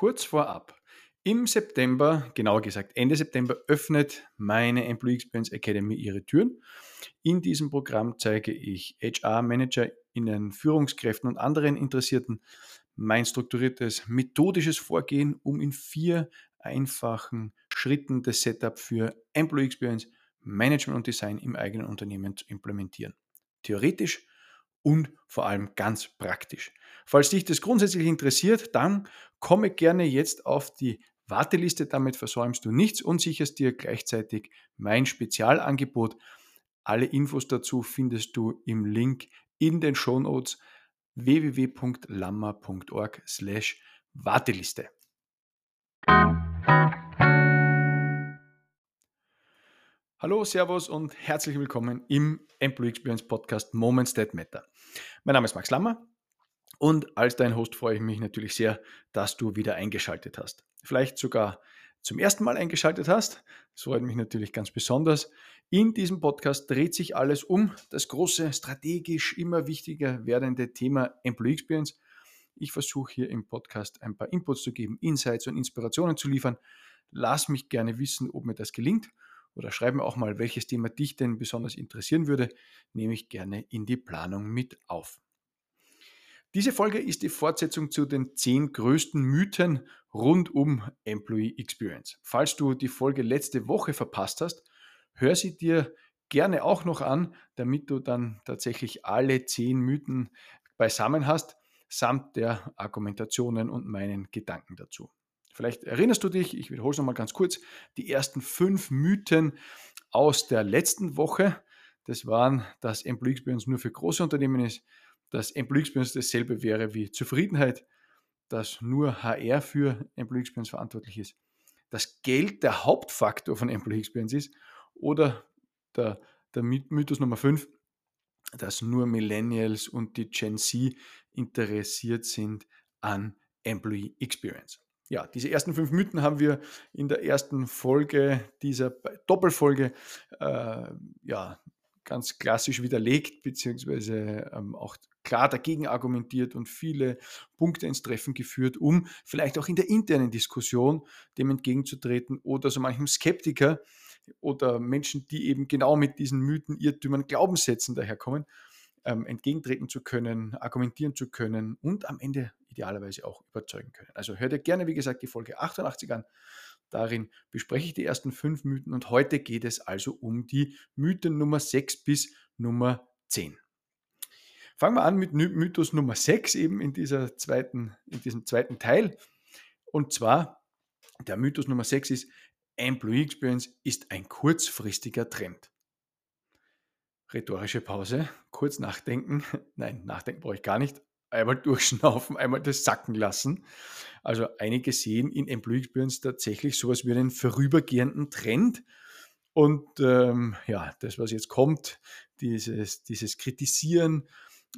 kurz vorab. Im September, genauer gesagt Ende September, öffnet meine Employee Experience Academy ihre Türen. In diesem Programm zeige ich HR-ManagerInnen, Führungskräften und anderen Interessierten mein strukturiertes methodisches Vorgehen, um in vier einfachen Schritten das Setup für Employee Experience, Management und Design im eigenen Unternehmen zu implementieren. Theoretisch und vor allem ganz praktisch. Falls dich das grundsätzlich interessiert, dann komme gerne jetzt auf die Warteliste, damit versäumst du nichts und sicherst dir gleichzeitig mein Spezialangebot. Alle Infos dazu findest du im Link in den Shownotes www.lammer.org slash Warteliste. Hallo, Servus und herzlich willkommen im Employee Experience Podcast Moments That Matter. Mein Name ist Max Lammer und als dein Host freue ich mich natürlich sehr, dass du wieder eingeschaltet hast. Vielleicht sogar zum ersten Mal eingeschaltet hast. Das freut mich natürlich ganz besonders. In diesem Podcast dreht sich alles um das große, strategisch immer wichtiger werdende Thema Employee Experience. Ich versuche hier im Podcast ein paar Inputs zu geben, Insights und Inspirationen zu liefern. Lass mich gerne wissen, ob mir das gelingt oder schreib mir auch mal, welches Thema dich denn besonders interessieren würde. Nehme ich gerne in die Planung mit auf. Diese Folge ist die Fortsetzung zu den zehn größten Mythen rund um Employee Experience. Falls du die Folge letzte Woche verpasst hast, hör sie dir gerne auch noch an, damit du dann tatsächlich alle zehn Mythen beisammen hast, samt der Argumentationen und meinen Gedanken dazu. Vielleicht erinnerst du dich, ich wiederhole es nochmal ganz kurz, die ersten fünf Mythen aus der letzten Woche. Das waren, dass Employee Experience nur für große Unternehmen ist, dass Employee Experience dasselbe wäre wie Zufriedenheit, dass nur HR für Employee Experience verantwortlich ist, dass Geld der Hauptfaktor von Employee Experience ist oder der, der Mythos Nummer 5, dass nur Millennials und die Gen Z interessiert sind an Employee Experience. Ja, diese ersten fünf Mythen haben wir in der ersten Folge dieser Doppelfolge äh, ja, ganz klassisch widerlegt, beziehungsweise ähm, auch klar dagegen argumentiert und viele Punkte ins Treffen geführt, um vielleicht auch in der internen Diskussion dem entgegenzutreten oder so manchem Skeptiker oder Menschen, die eben genau mit diesen Mythen, Irrtümern, Glaubenssätzen daherkommen, ähm, entgegentreten zu können, argumentieren zu können und am Ende idealerweise auch überzeugen können. Also hör dir gerne, wie gesagt, die Folge 88 an. Darin bespreche ich die ersten fünf Mythen und heute geht es also um die Mythen Nummer 6 bis Nummer 10. Fangen wir an mit Mythos Nummer 6 eben in, dieser zweiten, in diesem zweiten Teil. Und zwar, der Mythos Nummer 6 ist, Employee Experience ist ein kurzfristiger Trend. Rhetorische Pause, kurz nachdenken. Nein, nachdenken brauche ich gar nicht. Einmal durchschnaufen, einmal das sacken lassen. Also einige sehen in Employee Experience tatsächlich sowas wie einen vorübergehenden Trend. Und ähm, ja, das, was jetzt kommt, dieses, dieses Kritisieren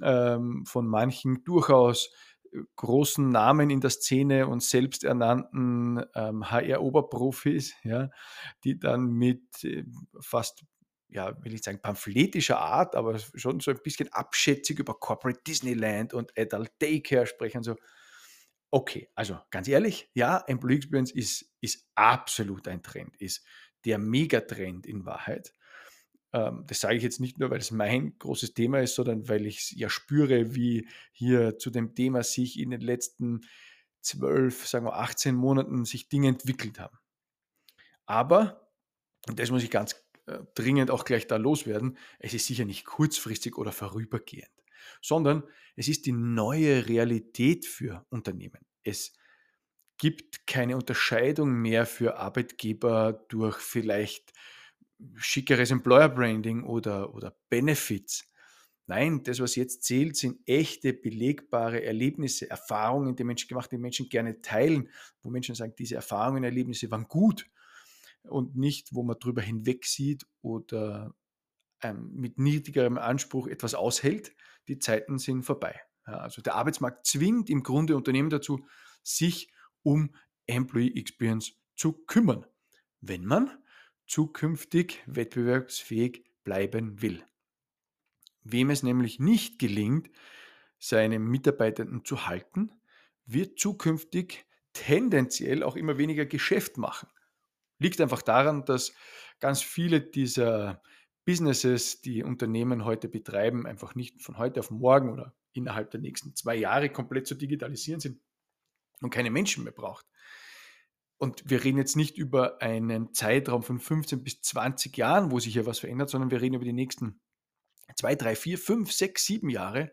ähm, von manchen durchaus äh, großen Namen in der Szene und selbsternannten ähm, HR-Oberprofis, ja, die dann mit äh, fast, ja, will ich sagen, pamphletischer Art, aber schon so ein bisschen abschätzig über Corporate Disneyland und Adult Daycare sprechen. So, okay, also ganz ehrlich, ja, Employee Experience ist, ist absolut ein Trend, ist der Megatrend in Wahrheit. Ähm, das sage ich jetzt nicht nur, weil es mein großes Thema ist, sondern weil ich ja spüre, wie hier zu dem Thema sich in den letzten zwölf, sagen wir 18 Monaten sich Dinge entwickelt haben. Aber, und das muss ich ganz äh, dringend auch gleich da loswerden, es ist sicher nicht kurzfristig oder vorübergehend, sondern es ist die neue Realität für Unternehmen. Es gibt keine Unterscheidung mehr für Arbeitgeber durch vielleicht schickeres Employer Branding oder, oder Benefits. Nein, das, was jetzt zählt, sind echte, belegbare Erlebnisse, Erfahrungen, die Menschen gemacht, die Menschen gerne teilen, wo Menschen sagen, diese Erfahrungen, Erlebnisse waren gut und nicht, wo man drüber hinweg sieht oder ähm, mit niedrigerem Anspruch etwas aushält. Die Zeiten sind vorbei. Ja, also der Arbeitsmarkt zwingt im Grunde Unternehmen dazu, sich um Employee Experience zu kümmern, wenn man zukünftig wettbewerbsfähig bleiben will. Wem es nämlich nicht gelingt, seine Mitarbeitenden zu halten, wird zukünftig tendenziell auch immer weniger Geschäft machen. Liegt einfach daran, dass ganz viele dieser Businesses, die Unternehmen heute betreiben, einfach nicht von heute auf morgen oder innerhalb der nächsten zwei Jahre komplett zu digitalisieren sind und keine Menschen mehr braucht. Und wir reden jetzt nicht über einen Zeitraum von 15 bis 20 Jahren, wo sich hier was verändert, sondern wir reden über die nächsten zwei, drei, vier, fünf, sechs, sieben Jahre.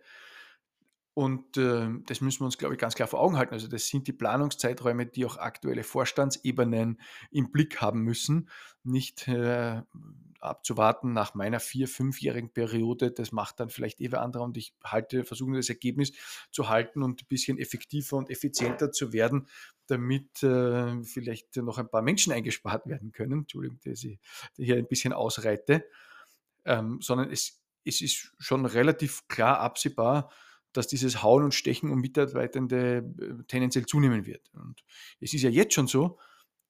Und äh, das müssen wir uns, glaube ich, ganz klar vor Augen halten. Also das sind die Planungszeiträume, die auch aktuelle Vorstandsebenen im Blick haben müssen. Nicht äh, abzuwarten nach meiner vier-, fünfjährigen Periode. Das macht dann vielleicht eh wer andere und ich halte, versuche das Ergebnis zu halten und ein bisschen effektiver und effizienter zu werden, damit äh, vielleicht noch ein paar Menschen eingespart werden können. Entschuldigung, dass ich hier ein bisschen ausreite. Ähm, sondern es, es ist schon relativ klar absehbar, dass dieses Hauen und Stechen um Mitarbeitende äh, tendenziell zunehmen wird. Und es ist ja jetzt schon so,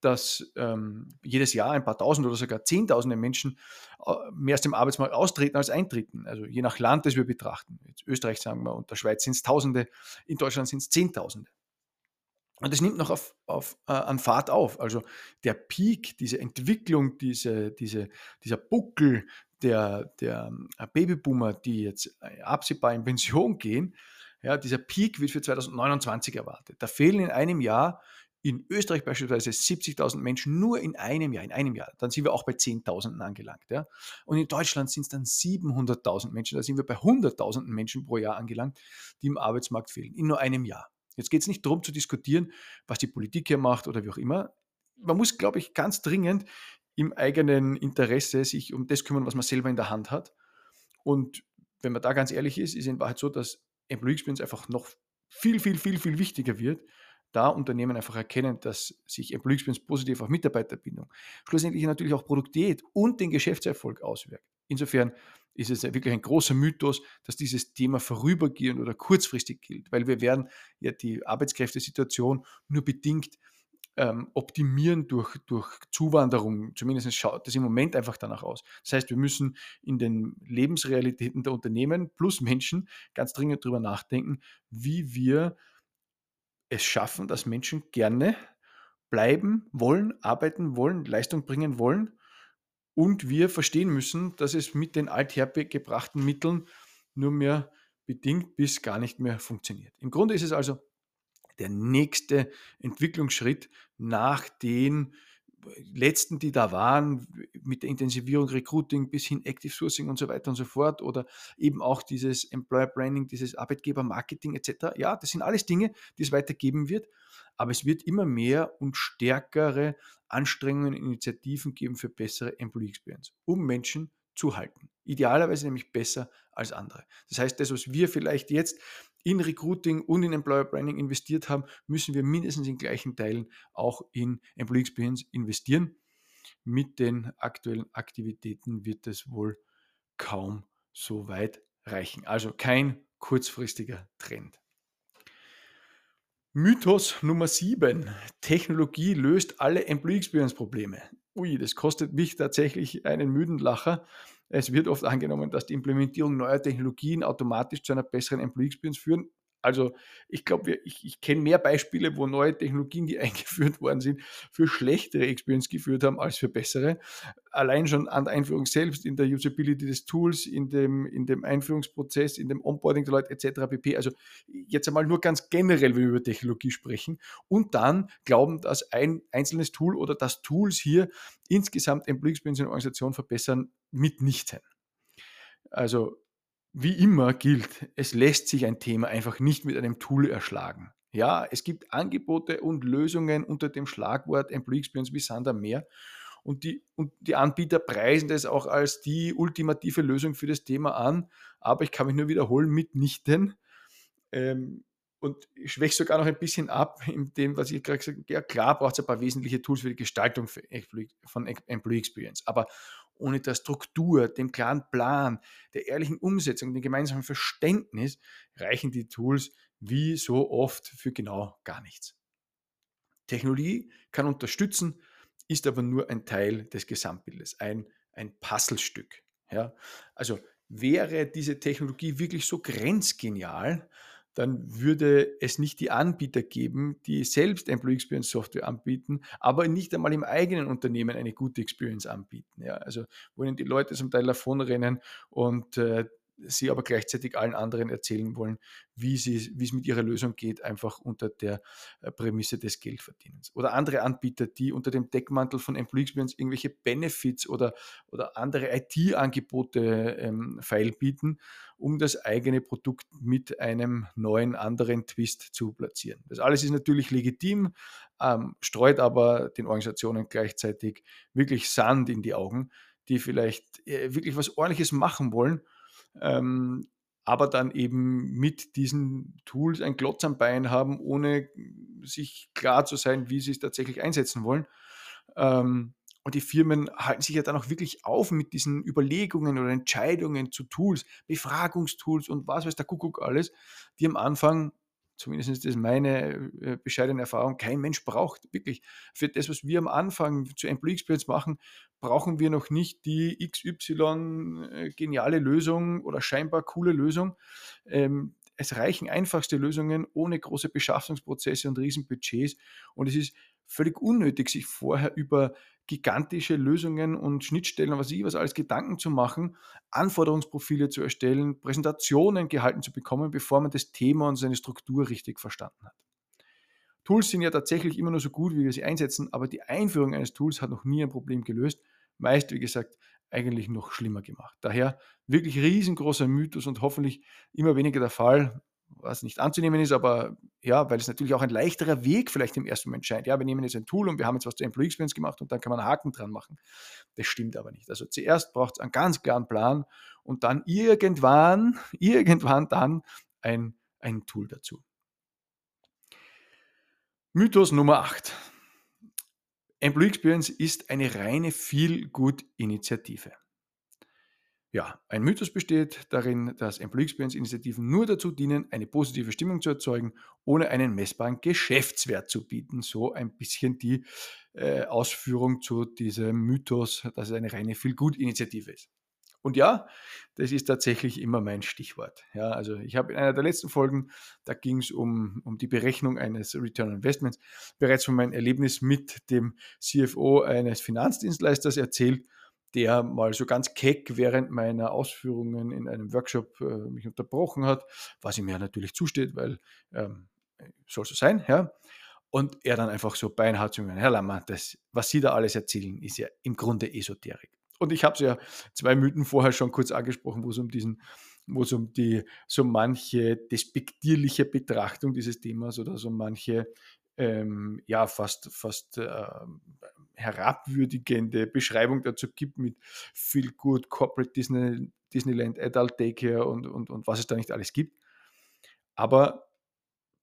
dass ähm, jedes Jahr ein paar tausend oder sogar zehntausende Menschen äh, mehr aus dem Arbeitsmarkt austreten als eintreten. Also je nach Land, das wir betrachten. Jetzt Österreich sagen wir und der Schweiz sind es Tausende, in Deutschland sind es Zehntausende. Und das nimmt noch auf, auf, äh, an Fahrt auf. Also der Peak, diese Entwicklung, diese, diese, dieser Buckel der, der äh, Babyboomer, die jetzt äh, absehbar in Pension gehen, ja, dieser Peak wird für 2029 erwartet. Da fehlen in einem Jahr in Österreich beispielsweise 70.000 Menschen nur in einem Jahr, in einem Jahr. Dann sind wir auch bei 10.000 angelangt. Ja? Und in Deutschland sind es dann 700.000 Menschen. Da sind wir bei 100.000 Menschen pro Jahr angelangt, die im Arbeitsmarkt fehlen, in nur einem Jahr. Jetzt geht es nicht darum zu diskutieren, was die Politik hier macht oder wie auch immer. Man muss, glaube ich, ganz dringend im eigenen Interesse sich um das kümmern, was man selber in der Hand hat. Und wenn man da ganz ehrlich ist, ist in Wahrheit so, dass Employee Experience einfach noch viel, viel, viel, viel wichtiger wird, da Unternehmen einfach erkennen, dass sich Employee Experience positiv auf Mitarbeiterbindung, schlussendlich natürlich auch Produktivität und den Geschäftserfolg auswirkt. Insofern ist es wirklich ein großer Mythos, dass dieses Thema vorübergehend oder kurzfristig gilt, weil wir werden ja die Arbeitskräftesituation nur bedingt ähm, optimieren durch, durch Zuwanderung. Zumindest schaut das im Moment einfach danach aus. Das heißt, wir müssen in den Lebensrealitäten der Unternehmen plus Menschen ganz dringend darüber nachdenken, wie wir es schaffen, dass Menschen gerne bleiben wollen, arbeiten wollen, Leistung bringen wollen und wir verstehen müssen, dass es mit den althergebrachten Mitteln nur mehr bedingt bis gar nicht mehr funktioniert. Im Grunde ist es also der nächste Entwicklungsschritt nach den letzten, die da waren, mit der Intensivierung Recruiting bis hin Active Sourcing und so weiter und so fort oder eben auch dieses Employer Branding, dieses Arbeitgeber Marketing etc. Ja, das sind alles Dinge, die es weitergeben wird, aber es wird immer mehr und stärkere Anstrengungen, Initiativen geben für bessere Employee Experience, um Menschen zu halten. Idealerweise nämlich besser als andere. Das heißt, das, was wir vielleicht jetzt in Recruiting und in Employer Branding investiert haben, müssen wir mindestens in gleichen Teilen auch in Employee Experience investieren. Mit den aktuellen Aktivitäten wird es wohl kaum so weit reichen. Also kein kurzfristiger Trend. Mythos Nummer 7. Technologie löst alle Employee Experience Probleme. Ui, das kostet mich tatsächlich einen müden Lacher. Es wird oft angenommen, dass die Implementierung neuer Technologien automatisch zu einer besseren Employee Experience führen. Also ich glaube, ich, ich kenne mehr Beispiele, wo neue Technologien, die eingeführt worden sind, für schlechtere Experience geführt haben als für bessere. Allein schon an der Einführung selbst, in der Usability des Tools, in dem, in dem Einführungsprozess, in dem Onboarding der Leute etc. pp. Also jetzt einmal nur ganz generell, wenn wir über Technologie sprechen. Und dann glauben, dass ein einzelnes Tool oder das Tools hier insgesamt Employee Experience in der Organisation verbessern, mitnichten. Also wie immer gilt, es lässt sich ein Thema einfach nicht mit einem Tool erschlagen. Ja, es gibt Angebote und Lösungen unter dem Schlagwort Employee Experience wie Sander mehr. Und die, und die Anbieter preisen das auch als die ultimative Lösung für das Thema an. Aber ich kann mich nur wiederholen, mitnichten. Ähm, und ich schwäche sogar noch ein bisschen ab in dem, was ich gerade gesagt habe. Ja, klar braucht es ein paar wesentliche Tools für die Gestaltung von Employee Experience. Aber ohne der Struktur, dem klaren Plan, der ehrlichen Umsetzung, dem gemeinsamen Verständnis reichen die Tools wie so oft für genau gar nichts. Technologie kann unterstützen, ist aber nur ein Teil des Gesamtbildes, ein, ein Puzzlestück. Ja? Also wäre diese Technologie wirklich so grenzgenial, dann würde es nicht die Anbieter geben, die selbst Employee Experience Software anbieten, aber nicht einmal im eigenen Unternehmen eine gute Experience anbieten. Ja, also wo die Leute zum Teil davonrennen und äh, sie aber gleichzeitig allen anderen erzählen wollen, wie, sie, wie es mit ihrer Lösung geht, einfach unter der äh, Prämisse des Geldverdienens. Oder andere Anbieter, die unter dem Deckmantel von Employee Experience irgendwelche Benefits oder, oder andere IT-Angebote ähm, feil bieten, um das eigene Produkt mit einem neuen, anderen Twist zu platzieren. Das alles ist natürlich legitim, ähm, streut aber den Organisationen gleichzeitig wirklich Sand in die Augen, die vielleicht äh, wirklich was Ordentliches machen wollen ähm, aber dann eben mit diesen Tools ein Klotz am Bein haben, ohne sich klar zu sein, wie sie es tatsächlich einsetzen wollen. Ähm, und die Firmen halten sich ja dann auch wirklich auf mit diesen Überlegungen oder Entscheidungen zu Tools, Befragungstools und was weiß der Kuckuck alles, die am Anfang zumindest ist das meine äh, bescheidene Erfahrung, kein Mensch braucht wirklich. Für das, was wir am Anfang zu Employee Experience machen, brauchen wir noch nicht die XY äh, geniale Lösung oder scheinbar coole Lösung. Ähm, es reichen einfachste Lösungen ohne große Beschaffungsprozesse und Riesenbudgets. Und es ist völlig unnötig, sich vorher über gigantische Lösungen und Schnittstellen, was ich was alles Gedanken zu machen, Anforderungsprofile zu erstellen, Präsentationen gehalten zu bekommen, bevor man das Thema und seine Struktur richtig verstanden hat. Tools sind ja tatsächlich immer nur so gut, wie wir sie einsetzen, aber die Einführung eines Tools hat noch nie ein Problem gelöst. Meist, wie gesagt, eigentlich noch schlimmer gemacht. Daher wirklich riesengroßer Mythos und hoffentlich immer weniger der Fall was nicht anzunehmen ist, aber ja, weil es natürlich auch ein leichterer Weg vielleicht im ersten Moment scheint. Ja, wir nehmen jetzt ein Tool und wir haben jetzt was zur Employee Experience gemacht und dann kann man einen Haken dran machen. Das stimmt aber nicht. Also zuerst braucht es einen ganz klaren Plan und dann irgendwann, irgendwann dann ein, ein Tool dazu. Mythos Nummer 8. Employee Experience ist eine reine Feel-Good-Initiative. Ja, ein Mythos besteht darin, dass Employee Experience Initiativen nur dazu dienen, eine positive Stimmung zu erzeugen, ohne einen messbaren Geschäftswert zu bieten. So ein bisschen die äh, Ausführung zu diesem Mythos, dass es eine reine Feel-Good-Initiative ist. Und ja, das ist tatsächlich immer mein Stichwort. Ja, also ich habe in einer der letzten Folgen, da ging es um, um die Berechnung eines Return on Investments, bereits von meinem Erlebnis mit dem CFO eines Finanzdienstleisters erzählt der mal so ganz keck während meiner Ausführungen in einem Workshop äh, mich unterbrochen hat, was ihm ja natürlich zusteht, weil ähm, soll so sein, ja. Und er dann einfach so beinhart zu mir, Herr Lammer, das, was Sie da alles erzählen, ist ja im Grunde Esoterik. Und ich habe es ja zwei Mythen vorher schon kurz angesprochen, wo es um diesen, wo es um die so manche despektierliche Betrachtung dieses Themas oder so manche ähm, ja fast fast äh, herabwürdigende Beschreibung dazu gibt mit viel gut Corporate Disney, Disneyland, Adult Daycare und, und, und was es da nicht alles gibt. Aber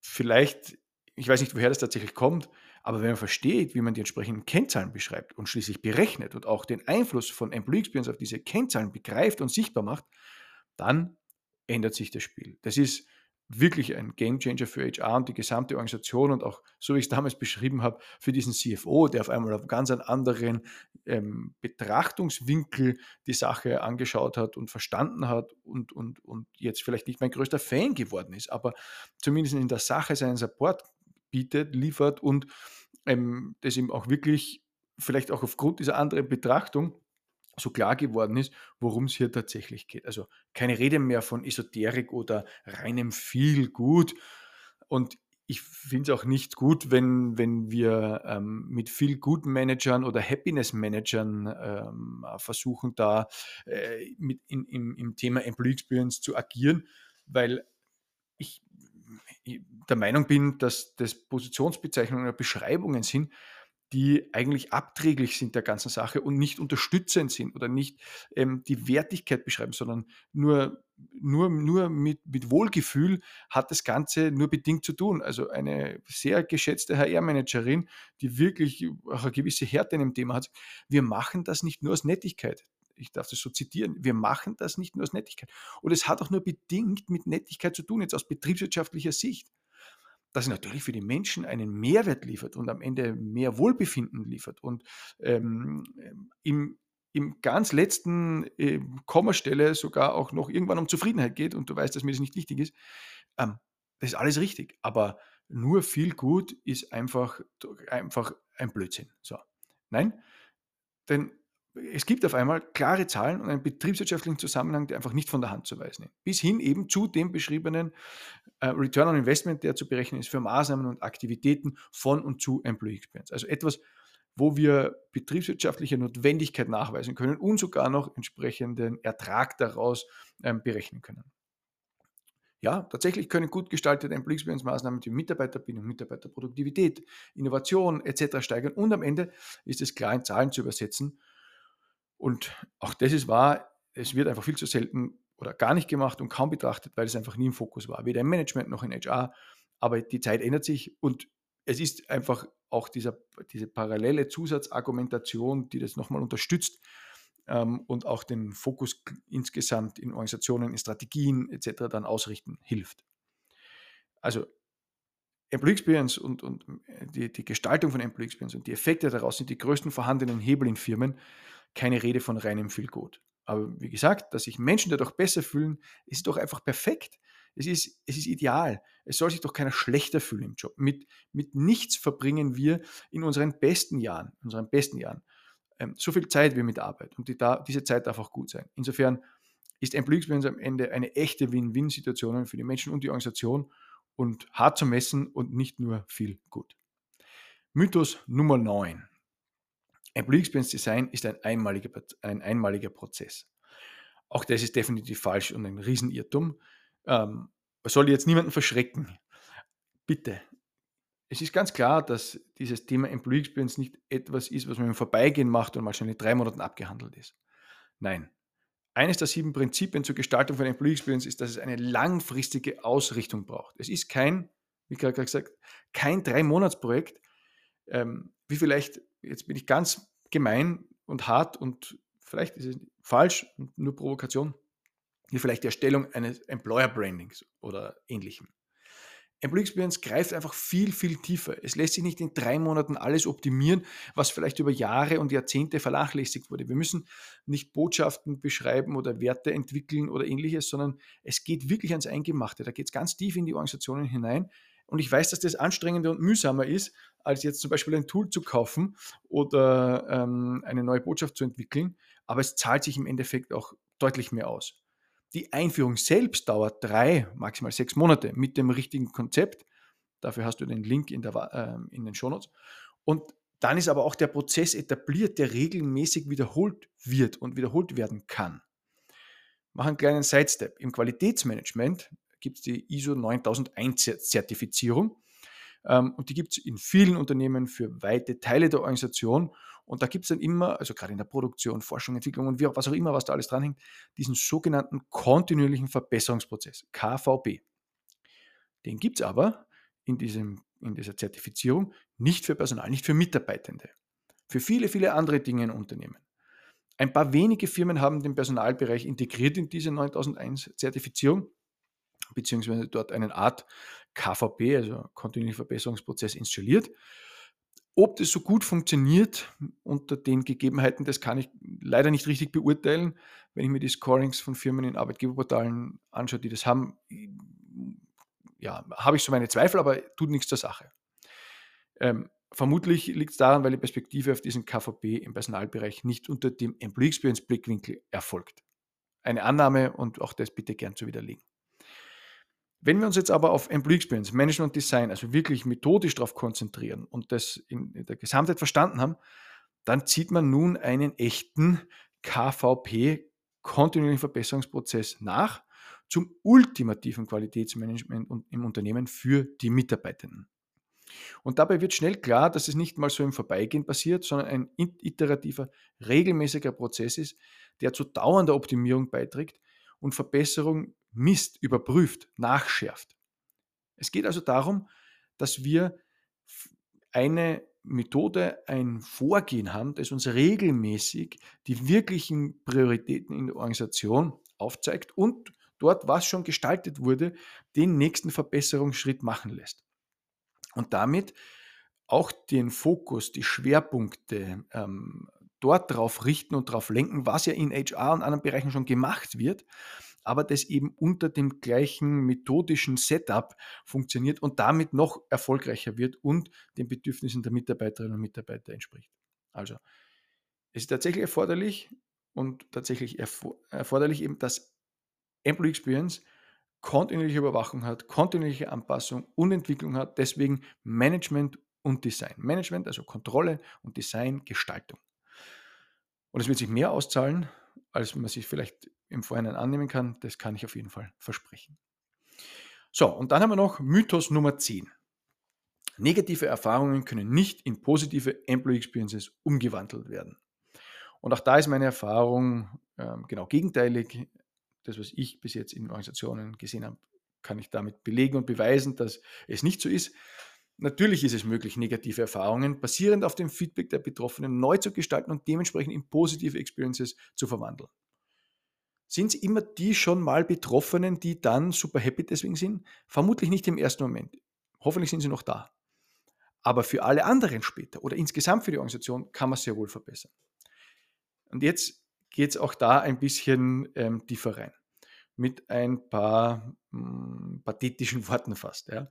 vielleicht, ich weiß nicht, woher das tatsächlich kommt, aber wenn man versteht, wie man die entsprechenden Kennzahlen beschreibt und schließlich berechnet und auch den Einfluss von Employee Experience auf diese Kennzahlen begreift und sichtbar macht, dann ändert sich das Spiel. Das ist wirklich ein Gamechanger für HR und die gesamte Organisation und auch, so wie ich es damals beschrieben habe, für diesen CFO, der auf einmal auf ganz einen anderen ähm, Betrachtungswinkel die Sache angeschaut hat und verstanden hat und, und, und jetzt vielleicht nicht mein größter Fan geworden ist, aber zumindest in der Sache seinen Support bietet, liefert und ähm, das ihm auch wirklich vielleicht auch aufgrund dieser anderen Betrachtung so klar geworden ist, worum es hier tatsächlich geht. Also keine Rede mehr von Esoterik oder reinem viel gut. Und ich finde es auch nicht gut, wenn, wenn wir ähm, mit viel guten Managern oder Happiness-Managern ähm, versuchen, da äh, mit in, im, im Thema Employee Experience zu agieren, weil ich der Meinung bin, dass das Positionsbezeichnungen oder Beschreibungen sind, die eigentlich abträglich sind der ganzen Sache und nicht unterstützend sind oder nicht ähm, die Wertigkeit beschreiben, sondern nur, nur, nur mit, mit Wohlgefühl hat das Ganze nur bedingt zu tun. Also eine sehr geschätzte HR-Managerin, die wirklich auch eine gewisse Härte in dem Thema hat, wir machen das nicht nur aus Nettigkeit. Ich darf das so zitieren. Wir machen das nicht nur aus Nettigkeit. Und es hat auch nur bedingt mit Nettigkeit zu tun, jetzt aus betriebswirtschaftlicher Sicht dass es natürlich für die Menschen einen Mehrwert liefert und am Ende mehr Wohlbefinden liefert und ähm, im, im ganz letzten äh, Kommastelle sogar auch noch irgendwann um Zufriedenheit geht und du weißt, dass mir das nicht wichtig ist, ähm, das ist alles richtig. Aber nur viel gut ist einfach, einfach ein Blödsinn. So. Nein, denn es gibt auf einmal klare Zahlen und einen betriebswirtschaftlichen Zusammenhang, der einfach nicht von der Hand zu weisen ist. Bis hin eben zu dem beschriebenen äh, Return on Investment, der zu berechnen ist für Maßnahmen und Aktivitäten von und zu Employee Experience. Also etwas, wo wir betriebswirtschaftliche Notwendigkeit nachweisen können und sogar noch entsprechenden Ertrag daraus ähm, berechnen können. Ja, tatsächlich können gut gestaltete Employee Experience Maßnahmen die Mitarbeiterbindung, Mitarbeiterproduktivität, Innovation etc. steigern und am Ende ist es klar in Zahlen zu übersetzen und auch das ist wahr, es wird einfach viel zu selten oder gar nicht gemacht und kaum betrachtet, weil es einfach nie im Fokus war, weder im Management noch in HR. Aber die Zeit ändert sich und es ist einfach auch dieser, diese parallele Zusatzargumentation, die das nochmal unterstützt ähm, und auch den Fokus insgesamt in Organisationen, in Strategien etc. dann ausrichten hilft. Also Employee Experience und, und die, die Gestaltung von Employee Experience und die Effekte daraus sind die größten vorhandenen Hebel in Firmen keine Rede von reinem Feelgood. Aber wie gesagt, dass sich Menschen dadurch besser fühlen, ist doch einfach perfekt. Es ist, es ist ideal. Es soll sich doch keiner schlechter fühlen im Job. Mit, mit nichts verbringen wir in unseren besten Jahren, unseren besten Jahren, ähm, so viel Zeit wie mit Arbeit. Und die, da, diese Zeit darf auch gut sein. Insofern ist Employee Experience am Ende eine echte Win-Win-Situation für die Menschen und die Organisation und hart zu messen und nicht nur viel gut. Mythos Nummer 9. Employee Experience Design ist ein einmaliger, ein einmaliger Prozess. Auch das ist definitiv falsch und ein Riesenirrtum. Ähm, soll jetzt niemanden verschrecken. Bitte. Es ist ganz klar, dass dieses Thema Employee Experience nicht etwas ist, was man im Vorbeigehen macht und mal schon in drei Monaten abgehandelt ist. Nein. Eines der sieben Prinzipien zur Gestaltung von Employee Experience ist, dass es eine langfristige Ausrichtung braucht. Es ist kein, wie gerade gesagt, kein Drei-Monats-Projekt, ähm, wie vielleicht jetzt bin ich ganz gemein und hart und vielleicht ist es falsch nur Provokation, wie vielleicht die Erstellung eines Employer Brandings oder ähnlichem. Employee Experience greift einfach viel, viel tiefer. Es lässt sich nicht in drei Monaten alles optimieren, was vielleicht über Jahre und Jahrzehnte vernachlässigt wurde. Wir müssen nicht Botschaften beschreiben oder Werte entwickeln oder ähnliches, sondern es geht wirklich ans Eingemachte. Da geht es ganz tief in die Organisationen hinein und ich weiß, dass das anstrengender und mühsamer ist, als jetzt zum Beispiel ein Tool zu kaufen oder ähm, eine neue Botschaft zu entwickeln. Aber es zahlt sich im Endeffekt auch deutlich mehr aus. Die Einführung selbst dauert drei, maximal sechs Monate mit dem richtigen Konzept. Dafür hast du den Link in, der, äh, in den Shownotes. Und dann ist aber auch der Prozess etabliert, der regelmäßig wiederholt wird und wiederholt werden kann. Mach einen kleinen Sidestep. Im Qualitätsmanagement gibt es die ISO 9001 Zertifizierung. Ähm, und die gibt es in vielen Unternehmen für weite Teile der Organisation. Und da gibt es dann immer, also gerade in der Produktion, Forschung, Entwicklung und was auch immer, was da alles dranhängt, diesen sogenannten kontinuierlichen Verbesserungsprozess, KVP. Den gibt es aber in, diesem, in dieser Zertifizierung nicht für Personal, nicht für Mitarbeitende. Für viele, viele andere Dinge in Unternehmen. Ein paar wenige Firmen haben den Personalbereich integriert in diese 9001 Zertifizierung beziehungsweise dort eine Art KVP, also kontinuierlichen Verbesserungsprozess, installiert. Ob das so gut funktioniert unter den Gegebenheiten, das kann ich leider nicht richtig beurteilen. Wenn ich mir die Scorings von Firmen in Arbeitgeberportalen anschaue, die das haben, ja, habe ich so meine Zweifel, aber tut nichts zur Sache. Ähm, vermutlich liegt es daran, weil die Perspektive auf diesen KVP im Personalbereich nicht unter dem Employee Experience Blickwinkel erfolgt. Eine Annahme und auch das bitte gern zu widerlegen. Wenn wir uns jetzt aber auf Employee Experience, Management Design, also wirklich methodisch darauf konzentrieren und das in der Gesamtheit verstanden haben, dann zieht man nun einen echten KVP, kontinuierlichen Verbesserungsprozess nach zum ultimativen Qualitätsmanagement im Unternehmen für die Mitarbeitenden. Und dabei wird schnell klar, dass es nicht mal so im Vorbeigehen passiert, sondern ein iterativer, regelmäßiger Prozess ist, der zu dauernder Optimierung beiträgt und Verbesserung misst, überprüft, nachschärft. Es geht also darum, dass wir eine Methode, ein Vorgehen haben, das uns regelmäßig die wirklichen Prioritäten in der Organisation aufzeigt und dort, was schon gestaltet wurde, den nächsten Verbesserungsschritt machen lässt. Und damit auch den Fokus, die Schwerpunkte ähm, dort drauf richten und darauf lenken, was ja in HR und anderen Bereichen schon gemacht wird, aber das eben unter dem gleichen methodischen Setup funktioniert und damit noch erfolgreicher wird und den Bedürfnissen der Mitarbeiterinnen und Mitarbeiter entspricht. Also, es ist tatsächlich erforderlich und tatsächlich erforderlich eben, dass Employee Experience kontinuierliche Überwachung hat, kontinuierliche Anpassung und Entwicklung hat, deswegen Management und Design. Management, also Kontrolle und Design, Gestaltung. Und es wird sich mehr auszahlen, als man sich vielleicht im Vorhinein annehmen kann. Das kann ich auf jeden Fall versprechen. So, und dann haben wir noch Mythos Nummer 10. Negative Erfahrungen können nicht in positive Employee Experiences umgewandelt werden. Und auch da ist meine Erfahrung ähm, genau gegenteilig. Das, was ich bis jetzt in Organisationen gesehen habe, kann ich damit belegen und beweisen, dass es nicht so ist. Natürlich ist es möglich, negative Erfahrungen basierend auf dem Feedback der Betroffenen neu zu gestalten und dementsprechend in positive Experiences zu verwandeln. Sind es immer die schon mal Betroffenen, die dann super happy deswegen sind? Vermutlich nicht im ersten Moment. Hoffentlich sind sie noch da. Aber für alle anderen später oder insgesamt für die Organisation kann man es sehr wohl verbessern. Und jetzt geht es auch da ein bisschen ähm, tiefer rein. Mit ein paar mh, hm, pathetischen Worten fast. Ja.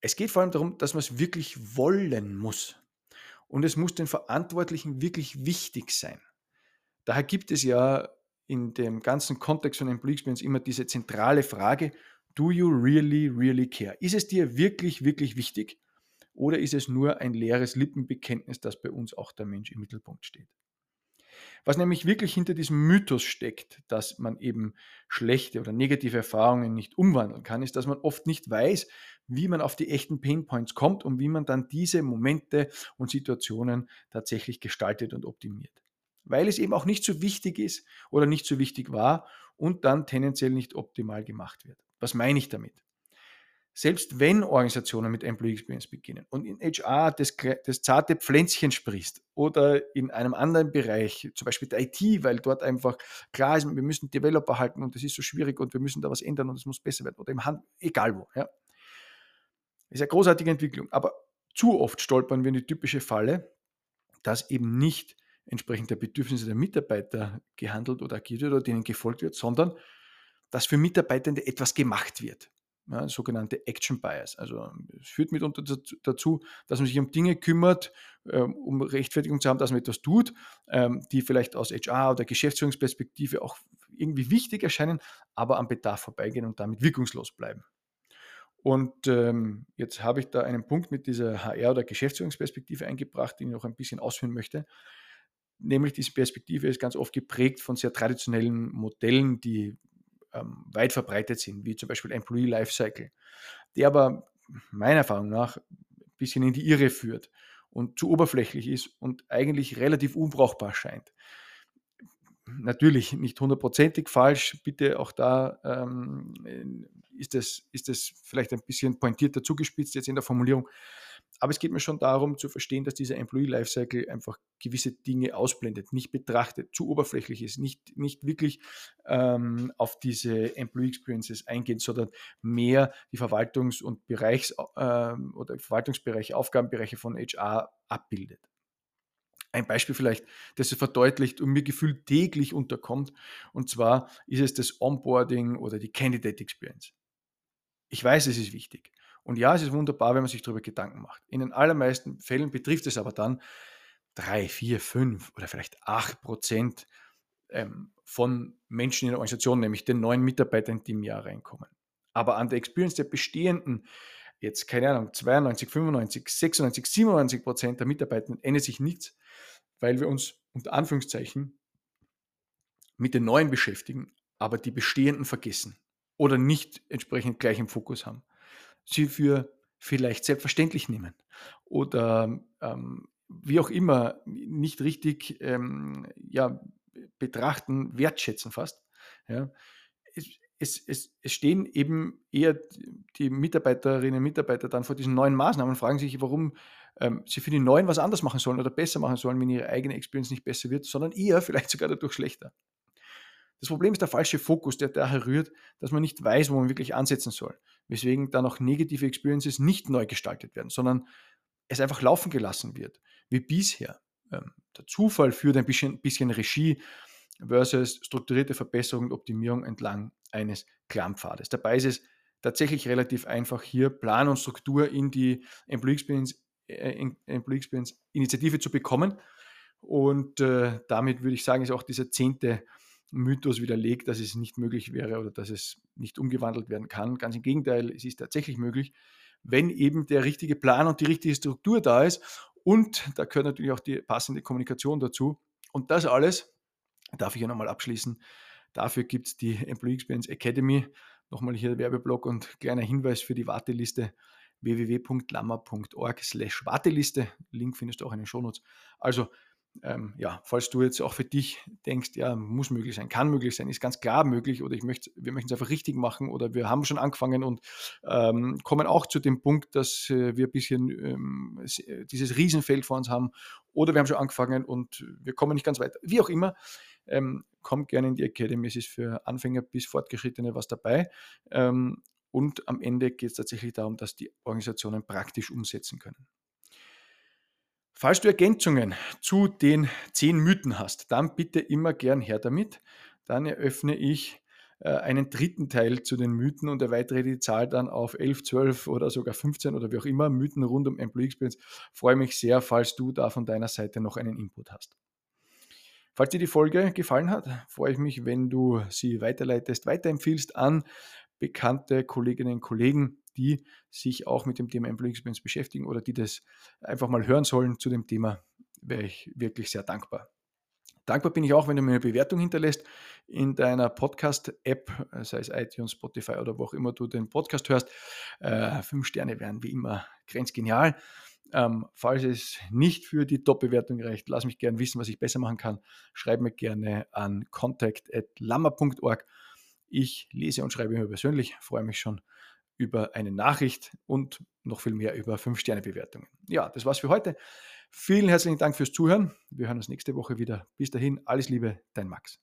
Es geht vor allem darum, dass man es wirklich wollen muss. Und es muss den Verantwortlichen wirklich wichtig sein. Daher gibt es ja in dem ganzen Kontext von Employee Experience immer diese zentrale Frage, do you really, really care? Ist es dir wirklich, wirklich wichtig? Oder ist es nur ein leeres Lippenbekenntnis, dass bei uns auch der Mensch im Mittelpunkt steht? Was nämlich wirklich hinter diesem Mythos steckt, dass man eben schlechte oder negative Erfahrungen nicht umwandeln kann, ist, dass man oft nicht weiß, wie man auf die echten Painpoints kommt und wie man dann diese Momente und Situationen tatsächlich gestaltet und optimiert. Weil es eben auch nicht so wichtig ist oder nicht so wichtig war und dann tendenziell nicht optimal gemacht wird. Was meine ich damit? selbst wenn Organisationen mit Employee Experience beginnen und in HR das, das, zarte Pflänzchen sprießt oder in einem anderen Bereich, zum Beispiel der IT, weil dort einfach klar ist, wir müssen Developer halten und das ist so schwierig und wir müssen da was ändern und es muss besser werden oder im Hand, egal wo. Ja. Ist eine großartige Entwicklung, aber zu oft stolpern wir in die typische Falle, dass eben nicht entsprechend der Bedürfnisse der Mitarbeiter gehandelt oder agiert oder denen gefolgt wird, sondern dass für Mitarbeitende etwas gemacht wird ja, sogenannte Action Bias. Also es führt mitunter dazu, dass man sich um Dinge kümmert, ähm, um Rechtfertigung zu haben, dass man etwas tut, ähm, die vielleicht aus HR oder Geschäftsführungsperspektive auch irgendwie wichtig erscheinen, aber am Bedarf vorbeigehen und damit wirkungslos bleiben. Und ähm, jetzt habe ich da einen Punkt mit dieser HR- oder Geschäftsführungsperspektive eingebracht, den ich noch ein bisschen ausführen möchte. Nämlich diese Perspektive ist ganz oft geprägt von sehr traditionellen Modellen, die ähm, weit verbreitet sind, wie zum Beispiel Employee Lifecycle, der aber meiner Erfahrung nach ein bisschen in die Irre führt und zu oberflächlich ist und eigentlich relativ unbrauchbar scheint. Natürlich nicht hundertprozentig falsch, bitte auch da ähm, ist es ist vielleicht ein bisschen pointierter zugespitzt jetzt in der Formulierung, aber es geht mir schon darum zu verstehen, dass dieser Employee Lifecycle einfach gewisse Dinge ausblendet, nicht betrachtet, zu oberflächlich ist, nicht, nicht wirklich ähm, auf diese Employee Experiences eingeht, sondern mehr die Verwaltungs- und Bereichs- äh, oder Verwaltungsbereiche, Aufgabenbereiche von HR abbildet. Ein Beispiel vielleicht, das es verdeutlicht und mir gefühlt täglich unterkommt, und zwar ist es das Onboarding oder die Candidate Experience. Ich weiß, es ist wichtig. Und ja, es ist wunderbar, wenn man sich darüber Gedanken macht. In den allermeisten Fällen betrifft es aber dann drei, vier, fünf oder vielleicht acht Prozent ähm, von Menschen in der Organisation, nämlich den neuen Mitarbeitern, die im Jahr reinkommen. Aber an der Experience der bestehenden, jetzt keine Ahnung, 92, 95, 96, 97 Prozent der Mitarbeiter ändert sich nichts, weil wir uns unter Anführungszeichen mit den neuen beschäftigen, aber die bestehenden vergessen oder nicht entsprechend gleich im Fokus haben sie für vielleicht selbstverständlich nehmen oder ähm, wie auch immer nicht richtig ähm, ja, betrachten, wertschätzen fast. Ja. Es, es, es, es, stehen eben eher die Mitarbeiterinnen und Mitarbeiter dann vor diesen neuen Maßnahmen und fragen sich, warum ähm, sie für die neuen was anders machen sollen oder besser machen sollen, wenn ihre eigene Experience nicht besser wird, sondern eher vielleicht sogar dadurch schlechter. Das Problem ist der falsche Fokus, der daher rührt, dass man nicht weiß, wo man wirklich ansetzen soll. Weswegen dann auch negative Experiences nicht neu gestaltet werden, sondern es einfach laufen gelassen wird, wie bisher. Ähm, der Zufall führt ein bisschen, bisschen Regie versus strukturierte Verbesserung und Optimierung entlang eines Klammpfades. Dabei ist es tatsächlich relativ einfach, hier Plan und Struktur in die Employee Experience, Employee Experience Initiative zu bekommen. Und äh, damit würde ich sagen, ist auch dieser zehnte Mythos widerlegt, dass es nicht möglich wäre oder dass es nicht umgewandelt werden kann. Ganz im Gegenteil, es ist tatsächlich möglich, wenn eben der richtige Plan und die richtige Struktur da ist. Und da gehört natürlich auch die passende Kommunikation dazu. Und das alles, darf ich ja nochmal abschließen, dafür gibt es die Employee Experience Academy. Nochmal hier Werbeblock und kleiner Hinweis für die Warteliste www.lammer.org slash Warteliste. Link findest du auch in den Shownotes. Also ähm, ja, falls du jetzt auch für dich denkst, ja, muss möglich sein, kann möglich sein, ist ganz klar möglich oder ich möchte, wir möchten es einfach richtig machen oder wir haben schon angefangen und ähm, kommen auch zu dem Punkt, dass äh, wir ein bisschen ähm, äh, dieses Riesenfeld vor uns haben oder wir haben schon angefangen und wir kommen nicht ganz weit. Wie auch immer, ähm, kommt gerne in die Academy, es ist für Anfänger bis Fortgeschrittene was dabei. Und am Ende geht es tatsächlich darum, dass die Organisationen praktisch umsetzen können. Falls du Ergänzungen zu den zehn Mythen hast, dann bitte immer gern her damit. Dann eröffne ich äh, einen dritten Teil zu den Mythen und erweitere die Zahl dann auf 11, 12 oder sogar 15 oder wie auch immer Mythen rund um Employee Experience. Freue mich sehr, falls du da von deiner Seite noch einen Input hast. Falls dir die Folge gefallen hat, freue ich mich, wenn du sie weiterleitest, weiterempfiehlst an bekannte Kolleginnen und Kollegen, die sich auch mit dem Thema Employee Experience beschäftigen oder die das einfach mal hören sollen zu dem Thema, wäre ich wirklich sehr dankbar. Dankbar bin ich auch, wenn du mir eine Bewertung hinterlässt in deiner Podcast-App, sei es iTunes, Spotify oder wo auch immer du den Podcast hörst. Äh, fünf Sterne wären wie immer grenzgenial. Ähm, falls es nicht für die Top-Bewertung reicht, lass mich gerne wissen, was ich besser machen kann. Schreib mir gerne an contact.lammer.org. Ich lese und schreibe mir persönlich, freue mich schon über eine Nachricht und noch viel mehr über 5-Sterne-Bewertungen. Ja, das war's für heute. Vielen herzlichen Dank fürs Zuhören. Wir hören uns nächste Woche wieder. Bis dahin, alles Liebe, dein Max.